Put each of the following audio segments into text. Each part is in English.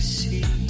see.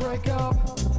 Break up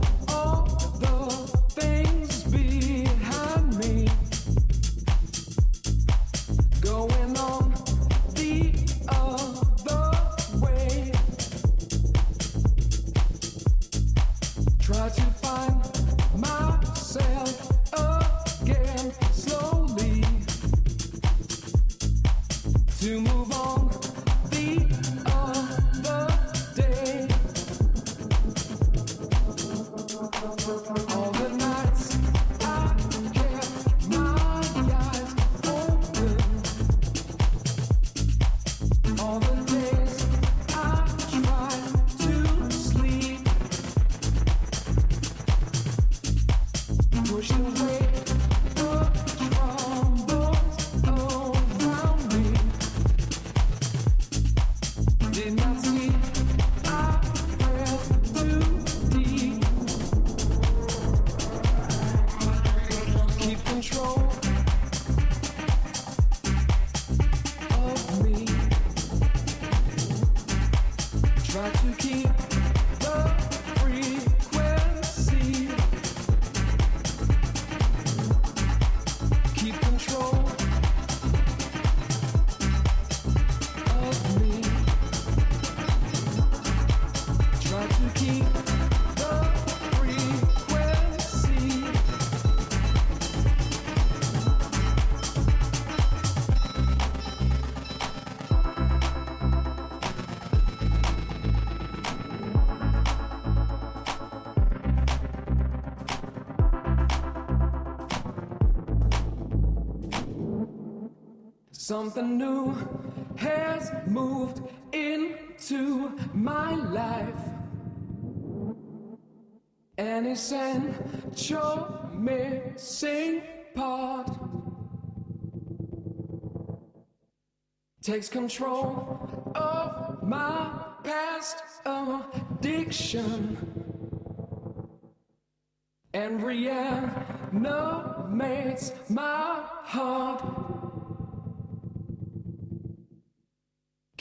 Something new has moved into my life. And it's An essential missing part takes control of my past addiction and reanimates my heart.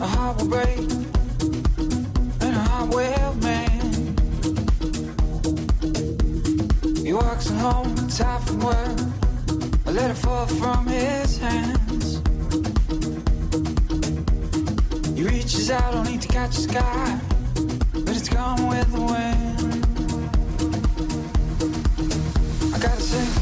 a heart will break and a heart will mend. He walks home, tired from work, a letter fall from his hands. He reaches out only to catch the sky, but it's gone with the wind. I gotta sing.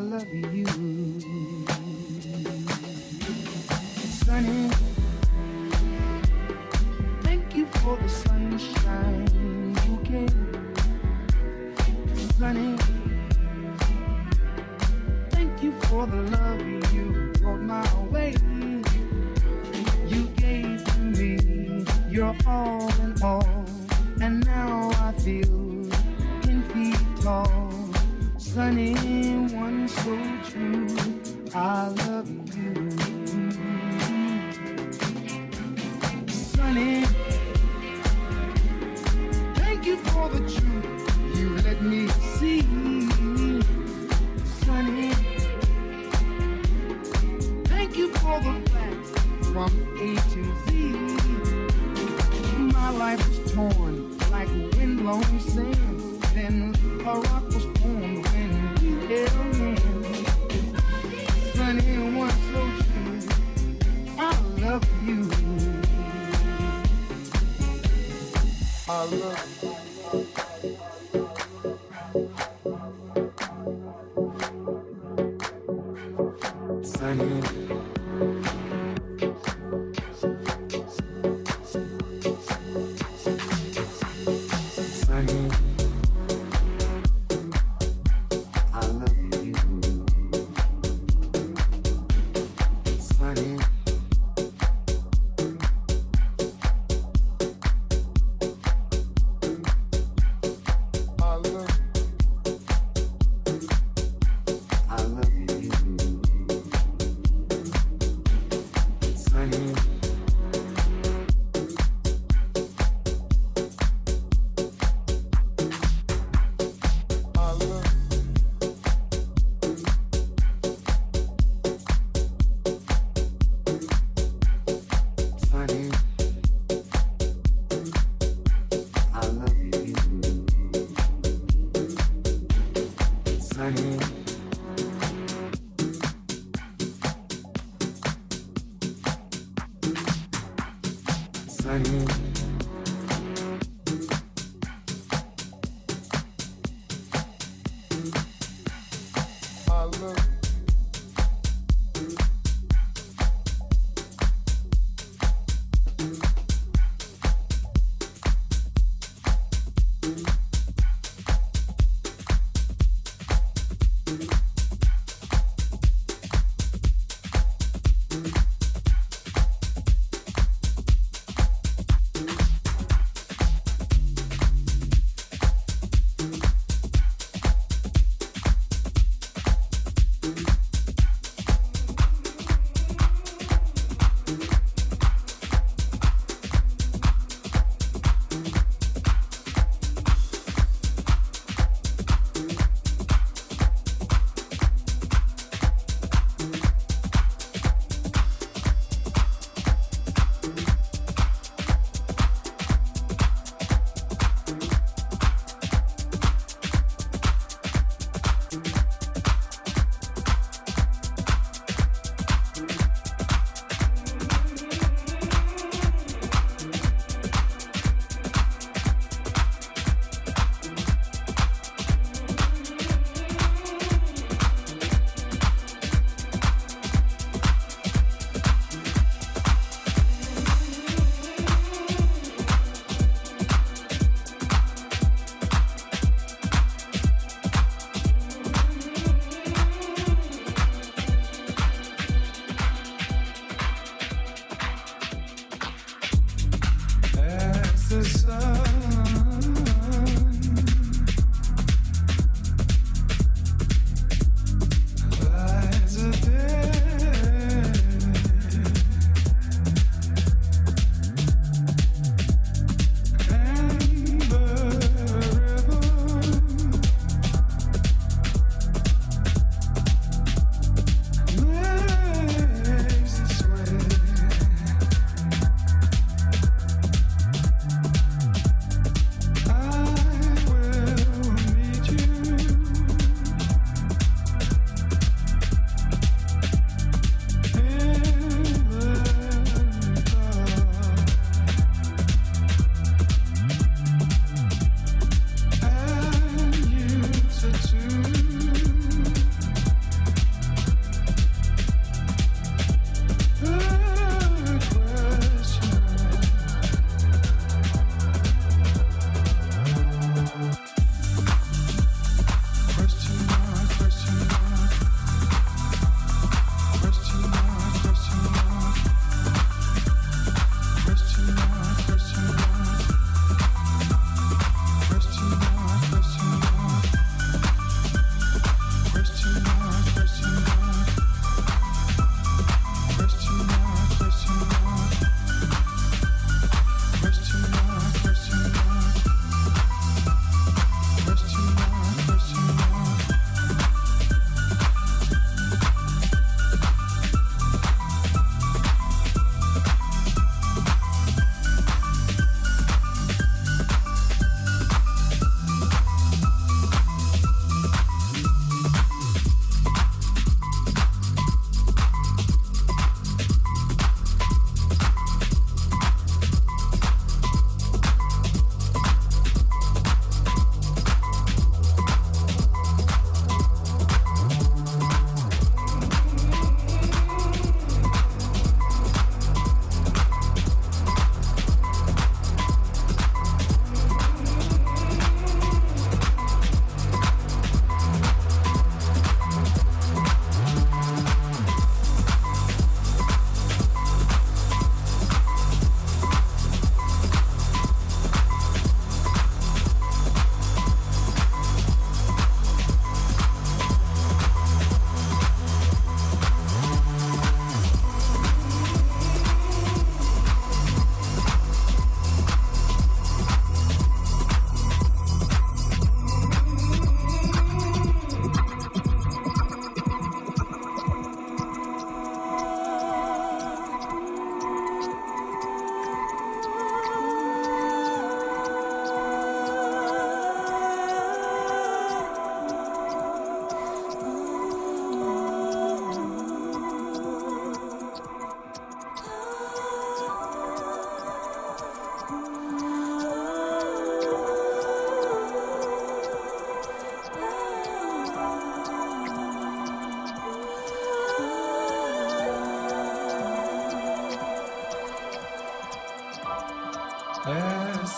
love you.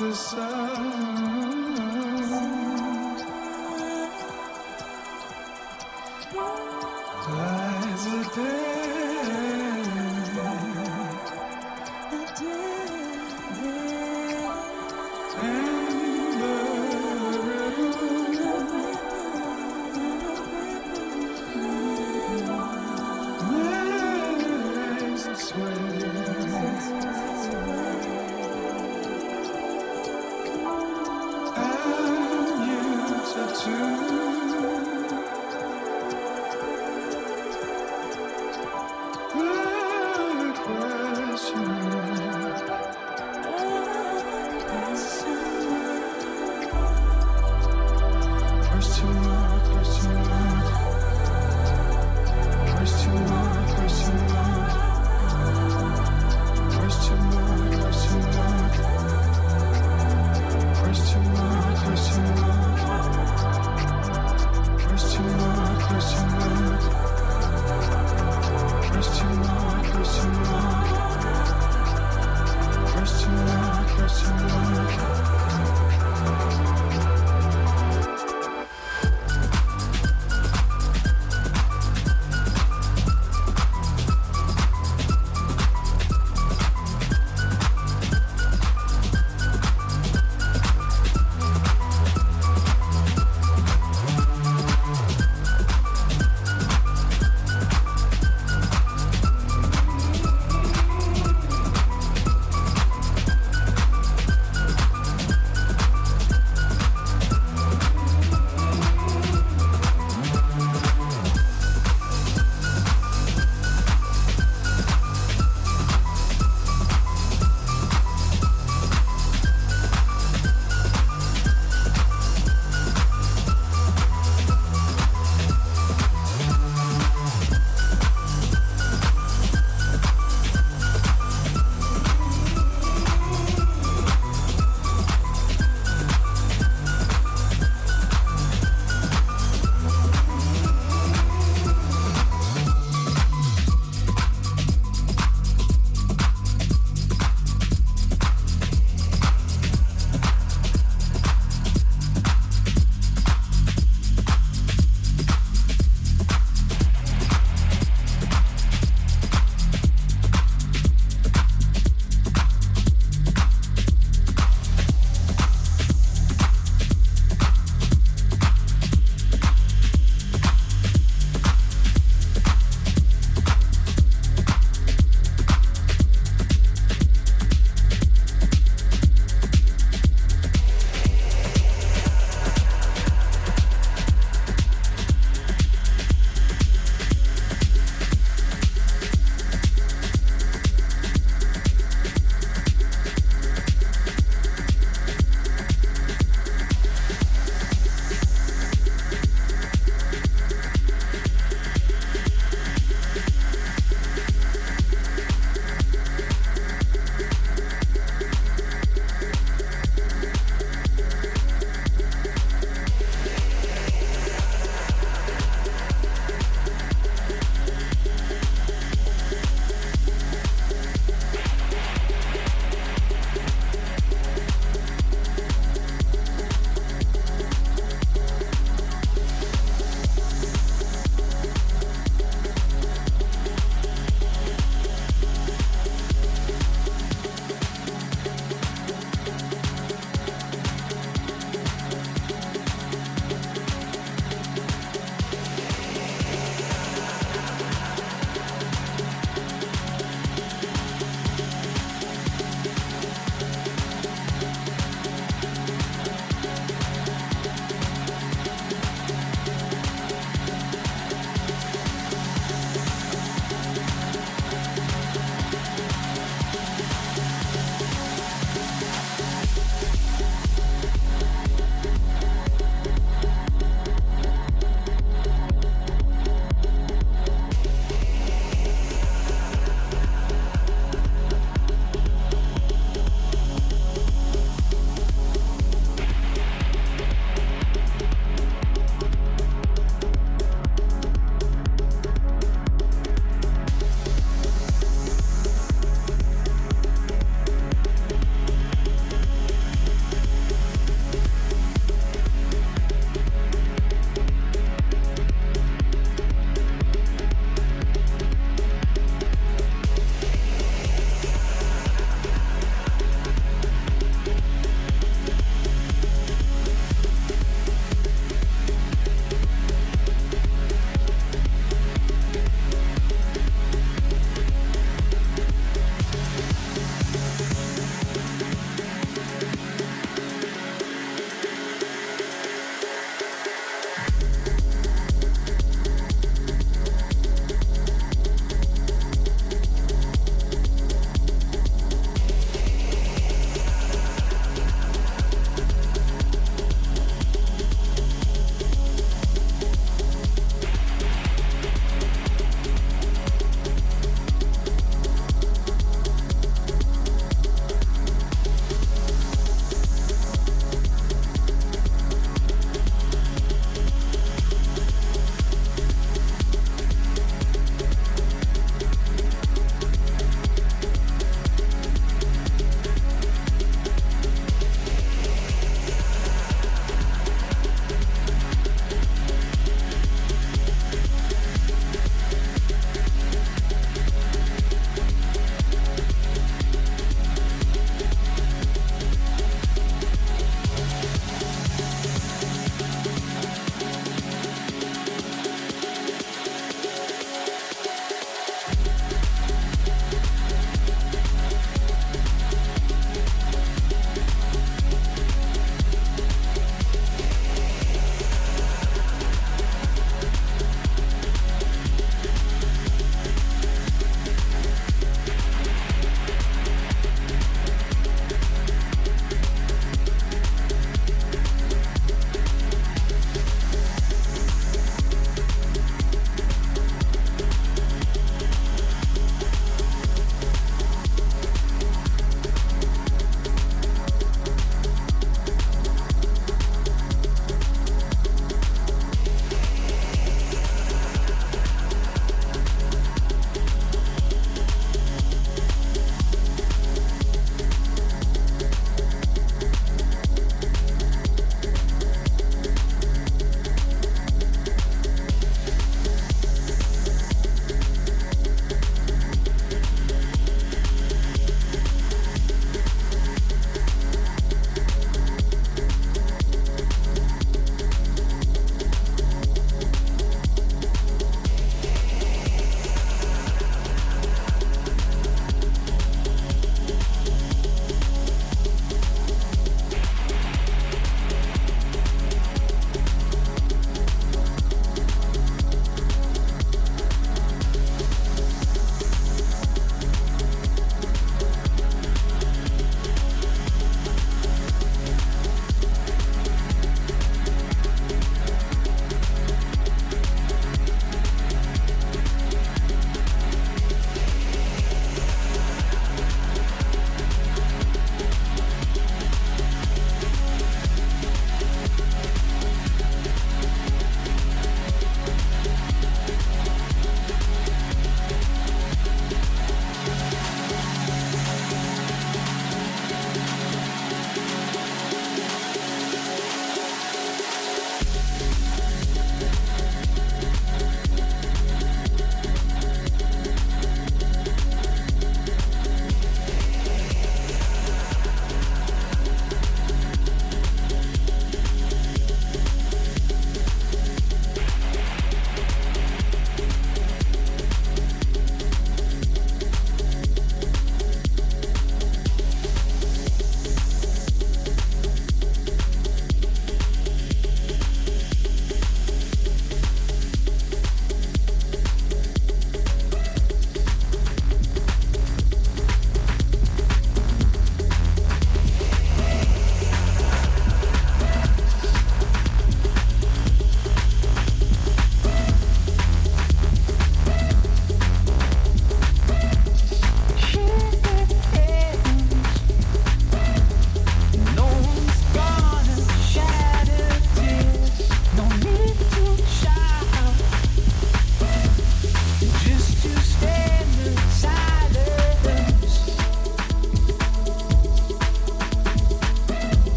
The sun. Lies a day.